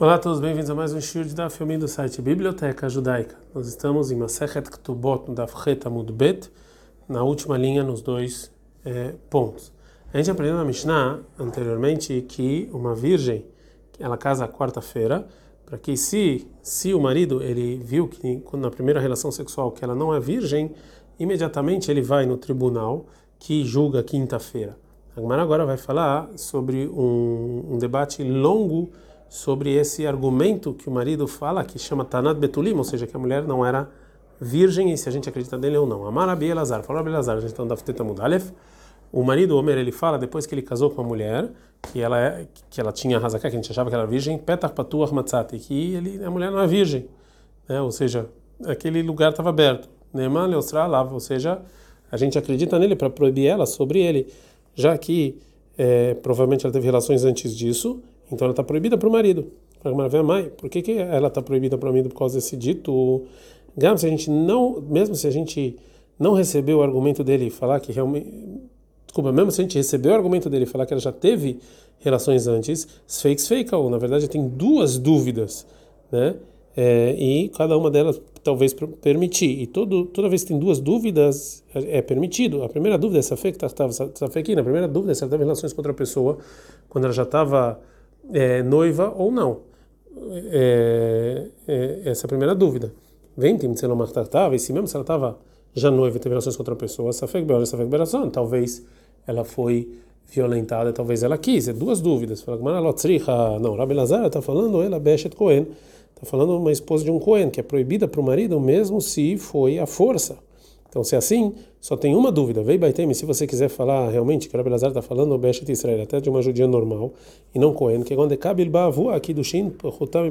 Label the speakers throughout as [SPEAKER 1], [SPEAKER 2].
[SPEAKER 1] Olá a todos, bem-vindos a mais um de Daf Yomi do site Biblioteca Judaica. Nós estamos em Masechet Ktubot, no Daf Het Amud Bet, na última linha, nos dois é, pontos. A gente aprendeu na Mishnah anteriormente que uma virgem, ela casa quarta-feira, para que se, se o marido ele viu que na primeira relação sexual que ela não é virgem, imediatamente ele vai no tribunal que julga quinta-feira. A agora vai falar sobre um, um debate longo sobre esse argumento que o marido fala, que chama Tanat Betulim, ou seja, que a mulher não era virgem e se a gente acredita nele ou não. Amar Abi Elazar, falou Abi Elazar, a gente está no Mudalef. O marido, o Homer, ele fala, depois que ele casou com a mulher, que ela, é, que ela tinha razaká, que a gente achava que ela era virgem, Petar Patuach Matzati, que ele, a mulher não é virgem, né? ou seja, aquele lugar estava aberto. Neman Leostra lava, ou seja, a gente acredita nele para proibir ela sobre ele, já que é, provavelmente ela teve relações antes disso então ela está proibida para o marido. por que, que ela está proibida para o marido por causa desse dito? Gam, se a gente não, mesmo se a gente não recebeu o argumento dele falar que realmente, desculpa, mesmo se a gente recebeu o argumento dele falar que ela já teve relações antes, fakes fake ou na verdade tem duas dúvidas, né? É, e cada uma delas talvez permitir. E todo, toda vez que tem duas dúvidas, é, é permitido. A primeira dúvida é se a fake estava, aqui, na primeira dúvida é se ela teve relações com outra pessoa quando ela já estava é, noiva ou não. É, é, essa é a primeira dúvida. Vem, tem se não estava, e se mesmo se ela estava já noiva e teve relações com outra pessoa, Safek Beor, Safek Berazon, talvez ela foi violentada, talvez ela quis. É duas dúvidas. Fala, não, Rabi Lazar está falando, ela Beshet Cohen, está falando uma esposa de um Cohen, que é proibida para o marido mesmo se foi a força. Então, se é assim, só tem uma dúvida. Vei Baitem, se você quiser falar realmente que o Rabbi Lazar está falando o Beshet Israel, até de uma judia normal, e não Cohen, que é quando Kabil Bavu aqui do Shin, Hutam e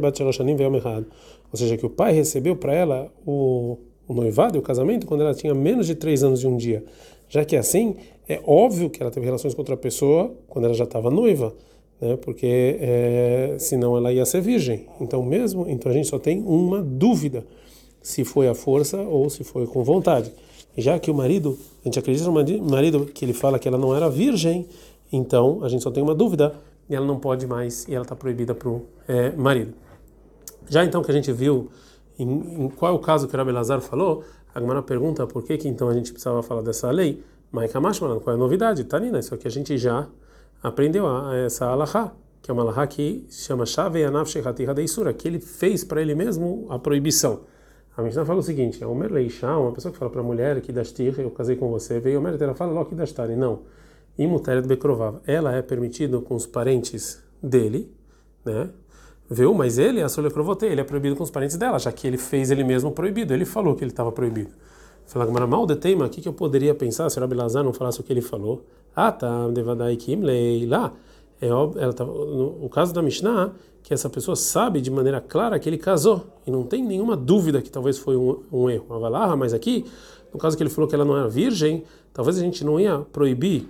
[SPEAKER 1] veio errado. Ou seja, que o pai recebeu para ela o, o noivado e o casamento quando ela tinha menos de três anos de um dia. Já que é assim, é óbvio que ela teve relações com outra pessoa quando ela já estava noiva. Né, porque é, senão ela ia ser virgem. Então mesmo, então a gente só tem uma dúvida se foi a força ou se foi com vontade. Já que o marido, a gente acredita no marido que ele fala que ela não era virgem, então a gente só tem uma dúvida e ela não pode mais e ela está proibida para o é, marido. Já então que a gente viu em, em qual é o caso que o Rabi Lazar falou, a Gemara pergunta por que, que então a gente precisava falar dessa lei. Mas qual é a novidade? Tanina, isso aqui a gente já aprendeu a, a essa alahá, que é uma alahá que chama Shave Yanav Shechati Hadeisura, que ele fez para ele mesmo a proibição. A Mishnah fala o seguinte: é Omer Leishá, uma pessoa que fala para a mulher que dastir, eu casei com você, veio Omer, ela fala logo que dastari. Não. Imuteret Bekrovav. Ela é permitido com os parentes dele, né? Viu? Mas ele, a Solecrovote, ele é proibido com os parentes dela, já que ele fez ele mesmo proibido. Ele falou que ele estava proibido. Fala que mal de tema, o que eu poderia pensar se o Rabilazar não falasse o que ele falou? Ah, tá, Devadai Kimlei lá. É, ela tá, no, o caso da Mishnah que essa pessoa sabe de maneira clara que ele casou e não tem nenhuma dúvida que talvez foi um, um erro. Mas aqui, no caso que ele falou que ela não era virgem, talvez a gente não ia proibir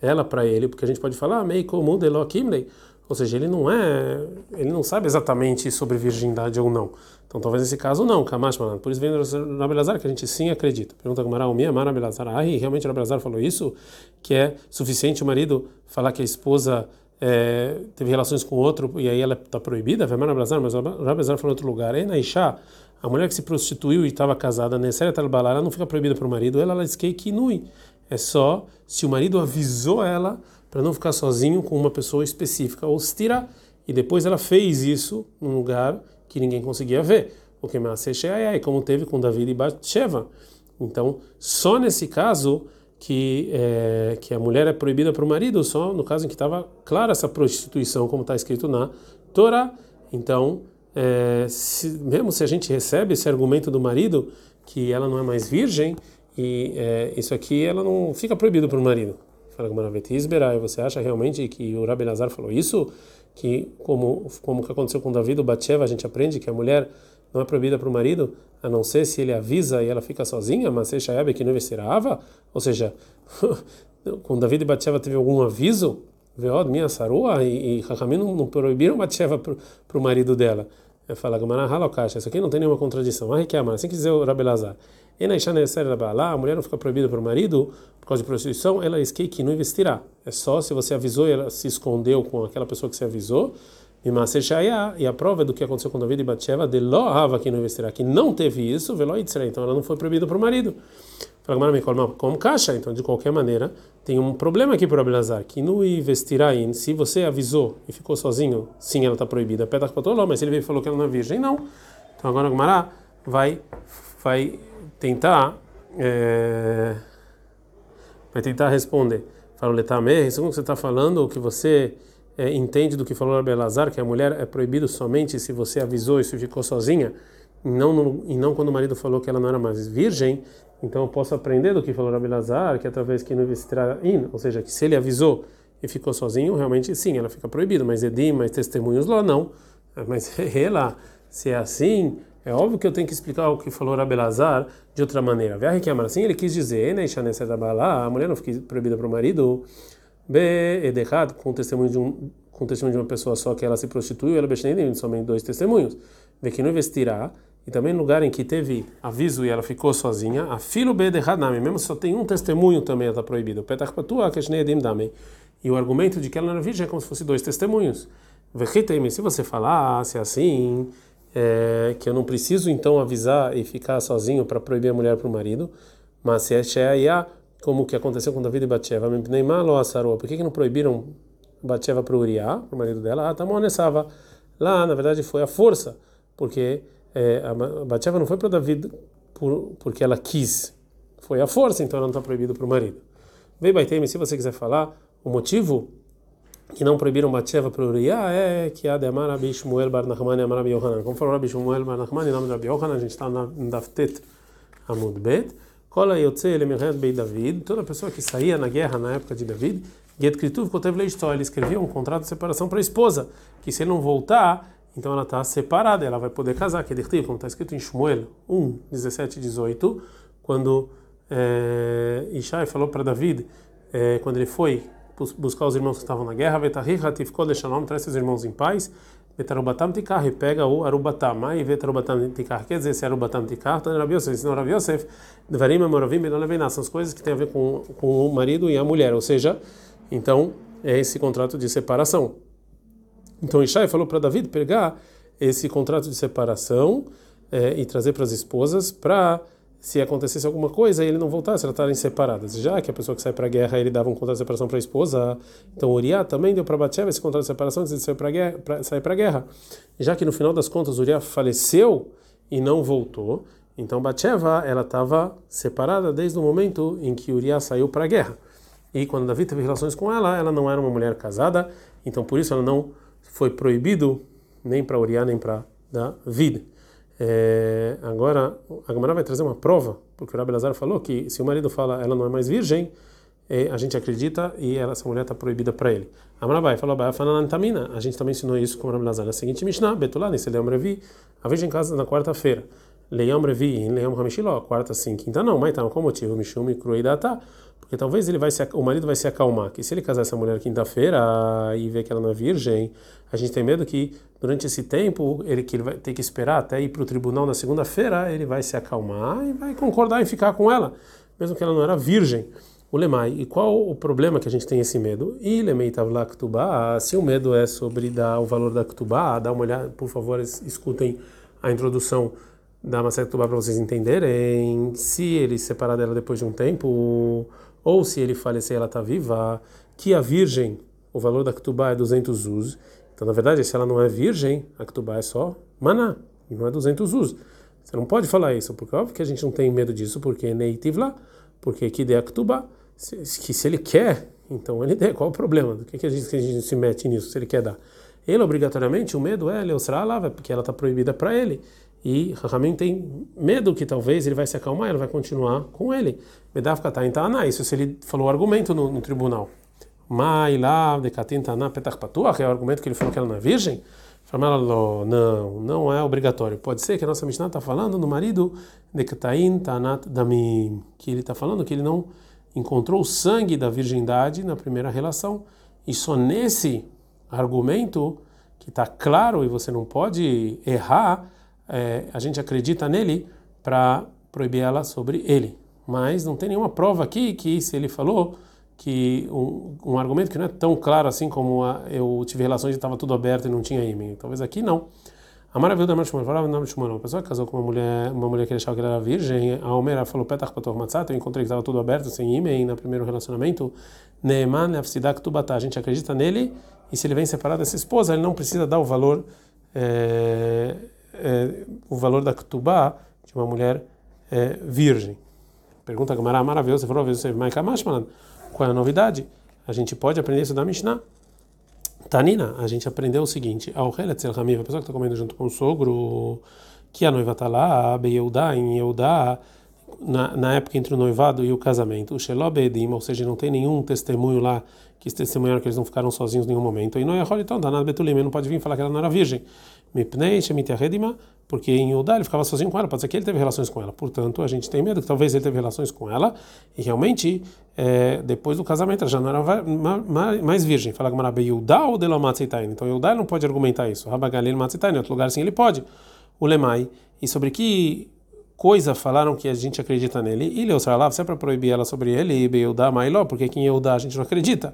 [SPEAKER 1] ela para ele, porque a gente pode falar meio como Kimley, ou seja, ele não é, ele não sabe exatamente sobre virgindade ou não. Então talvez nesse caso não, Kamash Por isso vem Rabelazar que a gente sim acredita. Pergunta Gamara, o minha Rabelazar, ah, realmente Rabelazar falou isso, que é suficiente o marido falar que a esposa é, teve relações com outro e aí ela está proibida, mas o Rabazar falou em outro lugar. E na Isha, a mulher que se prostituiu e estava casada, ela não fica proibida para o marido, ela ela que nui. É só se o marido avisou ela para não ficar sozinho com uma pessoa específica, ou se tira, e depois ela fez isso num lugar que ninguém conseguia ver. O que como teve com David e Bathsheba. Então, só nesse caso que, é, que a mulher é proibida para o marido só no caso em que estava clara essa prostituição, como está escrito na Torá. Então, é, se, mesmo se a gente recebe esse argumento do marido que ela não é mais virgem, e é, isso aqui ela não fica proibido para o marido. Fala com você acha realmente que o Rabi Lazar falou isso? Que como como que aconteceu com Davi o Batsheva, a gente aprende que a mulher não é proibida para o marido, a não ser se ele avisa e ela fica sozinha, mas se Shayabe que não Ava, ou seja, com David e Batsheva teve algum aviso, Veod, minha sarua, e, e não, não proibiram Batsheva para o marido dela. Fala Gamara isso aqui não tem nenhuma contradição. Ah, que amar, assim que dizer o Rabelazar. A mulher não fica proibida para o marido por causa de prostituição, ela esquei que não investirá. É só se você avisou e ela se escondeu com aquela pessoa que você avisou, e a prova do que aconteceu com David e Batsheva, de lo hava que não investirá, que não teve isso, velo então ela não foi proibida para o marido. Como caixa, então de qualquer maneira, tem um problema aqui para Abelazar, que no investirá se você avisou e ficou sozinho, sim, ela está proibida. Pedach patoló, mas ele veio e falou que ela não é virgem, não. Então agora a Gmará vai, vai tentar, é, vai tentar responder. Fala, Letame, segundo que você está falando, que você é, entende do que falou Abelazar, que a mulher é proibido somente se você avisou e se ficou sozinha, e não, no, e não quando o marido falou que ela não era mais virgem, então eu posso aprender do que falou Abelazar, que através que não in, ou seja, que se ele avisou e ficou sozinho, realmente sim, ela fica proibida, mas Edim, mas testemunhos lá não. Mas ela, se é assim, é óbvio que eu tenho que explicar o que falou Abelazar de outra maneira. Verre que assim, ele quis dizer, né, a mulher não fica proibida para o marido, B, Edehat, com testemunho de um com testemunho de uma pessoa só que ela se prostituiu, ela bexnenim, somente dois testemunhos. Não investirá, e também no lugar em que teve aviso e ela ficou sozinha, a filo B de Hanami, mesmo só tem um testemunho também está proibido. Petach patua keshneedim dame. E o argumento de que ela não era virgem é como se fosse dois testemunhos. Vechitemi, se você falasse assim, é, que eu não preciso então avisar e ficar sozinho para proibir a mulher para o marido, mas se é como que aconteceu com David e Batsheva, por que, que não proibiram Batsheva para Uriah, para o marido dela? Ah, Tamonessava. Lá, na verdade, foi a força, porque é, a Batsheva não foi para David por, porque ela quis, foi a força, então ela não está proibida para o marido. Vem Baitemi, se você quiser falar, o motivo que não proibiram Batsheva para Uriah é que a de Amar Rabi Shmuel e Amar Yohanan. Como falou Rabi Shmuel Bar Nachman em nome de Rabi Yohanan, a gente está na Daftet Amud Bet. Kola Yotze Elemeret David, toda pessoa que saía na guerra na época de David, ele escrevia um contrato de separação para a esposa, que se ele não voltar, então ela está separada, ela vai poder casar, que como está escrito em Shmuel 1, 17 e 18, quando é, Ishai falou para David, é, quando ele foi buscar os irmãos que estavam na guerra, traz seus irmãos em paz, Vetarubatam Tikar, e pega o Arubatam, aí Vetarubatam Tikar, quer dizer, se Arubatam Tikar, então Rabi Yosef, ensinou Rabi Yosef, Devarim, Amoravim, Benoleveiná, são as coisas que têm a ver com, com o marido e a mulher, ou seja, então é esse contrato de separação. Então Ishai falou para David pegar esse contrato de separação é, e trazer para as esposas para se acontecesse alguma coisa ele não voltasse, elas estarem separadas. Já que a pessoa que sai para a guerra ele dava um contrato de separação para a esposa, então Uriah também deu para Batsheva esse contrato de separação antes de sair para a guerra, para a guerra. Já que no final das contas Uriah faleceu e não voltou, então Batsheva ela estava separada desde o momento em que Uriah saiu para a guerra. E quando Davi teve relações com ela, ela não era uma mulher casada, então por isso ela não foi proibido nem para Uriah nem para David. É, agora, a Gamara vai trazer uma prova, porque o Rabi Lazar falou que se o marido fala ela não é mais virgem, é, a gente acredita e ela, essa mulher está proibida para ele. A Gamara falou, a gente também ensinou isso com o Rabi Lazar. Na seguinte Mishnah, Betulá, nesse Leão Revi, a virgem casa na quarta-feira. Leão Revi, Leão Hamishiló, quarta sim, quinta não, mas então, qual motivo? Mishum e Cruidata. Porque talvez ele vai se, o marido vai se acalmar, que se ele casar essa mulher quinta-feira e ver que ela não é virgem, a gente tem medo que durante esse tempo ele que ele vai ter que esperar até ir para o tribunal na segunda-feira, ele vai se acalmar e vai concordar em ficar com ela, mesmo que ela não era virgem. O lemai, e qual o problema que a gente tem esse medo? E lemei tavla ktubá, se o medo é sobre dar o valor da ktubá, dá uma olhada, por favor, escutem a introdução da Masek Ktubá para vocês entenderem. Se ele se separar dela depois de um tempo, ou se ele falecer ela está viva, que a virgem, o valor da Ktubá é 200 zuz. Então, na verdade, se ela não é virgem, a Ktubá é só maná, e não é 200 zuz. Você não pode falar isso, porque óbvio que a gente não tem medo disso, porque é neitiv lá, porque que de a que se ele quer, então ele der, qual o problema? Do que, que, a gente, que a gente se mete nisso, se ele quer dar? Ele, obrigatoriamente, o medo é Leosra lá, porque ela está proibida para ele. E Rahamim tem medo que talvez ele vai se acalmar, ela vai continuar com ele. Medafka tá em Taná, isso se ele falou argumento no, no tribunal. Mai lá, Dekatin Taná, Petach Patuach, é o argumento que ele falou que ela não é virgem. Fala, não, não é obrigatório. Pode ser que a nossa Mishnah está falando no marido de Katain Tanat Damim, que ele está falando que ele não encontrou o sangue da virgindade na primeira relação. E só nesse argumento, que está claro e você não pode errar, é, a gente acredita nele para proibir ela sobre ele. Mas não tem nenhuma prova aqui que se ele falou que um, um, argumento que não é tão claro assim como a, eu tive relações e estava tudo aberto e não tinha ímã. Talvez aqui não. A maravilha da Marshmallow falava nome de Uma pessoa que casou com uma mulher, uma mulher que achava que era virgem. A Omera falou petach pator matzat. Eu encontrei que estava tudo aberto, sem ímã, no primeiro relacionamento. Neeman leafsidak tubatá. A gente acredita nele e se ele vem separado dessa esposa, ele não precisa dar o valor, é, é, o valor da ktubá de uma mulher é, virgem. Pergunta Gamara, maravilhoso. Você falou, você vai qual é a novidade? A gente pode aprender isso da Mishnah. Tanina, a gente aprendeu o seguinte: ao a pessoa que está comendo junto com o sogro, que a noiva está lá, Beyeudá, em Yeudá, na, na época entre o noivado e o casamento, o Shelobedim, ou seja, não tem nenhum testemunho lá que testemunharam que eles não ficaram sozinhos em nenhum momento. E não é então, danado Betulim, não pode vir falar que ela não era virgem. Porque em Yudá ele ficava sozinho com ela, pode ser que ele teve relações com ela. Portanto, a gente tem medo que talvez ele teve relações com ela e realmente, é, depois do casamento, ela já não era mais virgem. Fala Gamarabe Yudá ou Delomatzeitain. Então, Yudá não pode argumentar isso. Rabagalil Matzeitain, em outro lugar sim ele pode. O Lemai. E sobre que coisa falaram que a gente acredita nele? E Leosralav, se é para proibir ela sobre ele, e Yudá Mailó, porque quem Yudá a gente não acredita.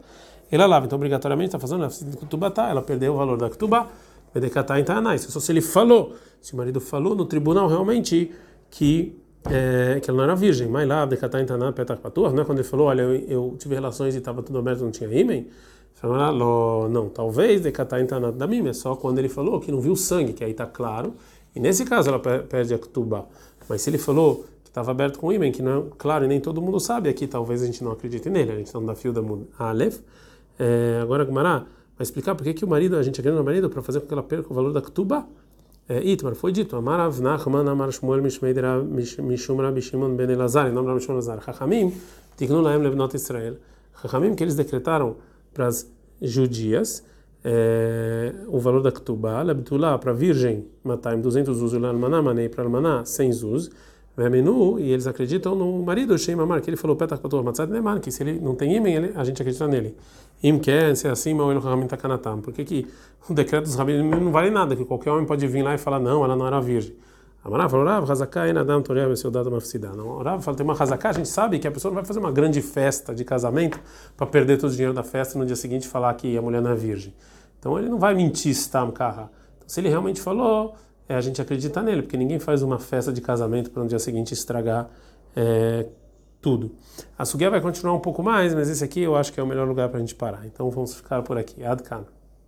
[SPEAKER 1] Ele lava, então obrigatoriamente está fazendo a ela perdeu o valor da Ketubá. Vedecatar em Isso só se ele falou, se o marido falou no tribunal realmente que é, que ela não era virgem. Mas lá, Vedecatar em Taná, Petach Patur, não é quando ele falou, olha, eu, eu tive relações e estava tudo aberto, não tinha ímen. Não, talvez Decatar em Taná da mim, é só quando ele falou que não viu sangue, que aí está claro. E nesse caso ela perde a Ketubá. Mas se ele falou que estava aberto com ímen, que não é claro e nem todo mundo sabe, aqui talvez a gente não acredite nele. A gente está no da fio da Aleph. É, agora, Gumará vai explicar por que o marido, a gente acredita no marido para fazer com que ela perca o valor da Ketubá. É, Itmar, foi dito, Amar Avnachman Amar Shmuel Mishmeidra Mishum Rabi Shimon Ben Elazar, em nome Shimon Elazar, Chachamim, Tiknu Laem Levnot Israel. Chachamim, que eles decretaram para as judias é, o valor da Ketubá, Lebtulá, para virgem, Mataim, 200 zuz, Almaná, Manei, para Almaná, 100 zuz, Vemenu, e eles acreditam no marido, Shem Amar, que ele falou, Petach Pator Matzad Neman, que se ele não tem imen, a gente acredita nele. Im quer ser assim, mas o Ramim Takanatam. Por que, que o decreto dos rabinos não vale nada? Que qualquer homem pode vir lá e falar, não, ela não era virgem. Amarav falou, Rav, Hazaká, Enadam, Toreh, seu dado Mafsidá. Não, Rav fala, tem uma Hazaká, a gente sabe que a pessoa não vai fazer uma grande festa de casamento para perder todo o dinheiro da festa e no dia seguinte falar que a mulher não é virgem. Então ele não vai mentir, Stam Kaha. Então, se ele realmente falou, é, a gente acredita nele, porque ninguém faz uma festa de casamento para no dia seguinte estragar. É, tudo. A Suguia vai continuar um pouco mais, mas esse aqui eu acho que é o melhor lugar para a gente parar. Então vamos ficar por aqui. Adkan.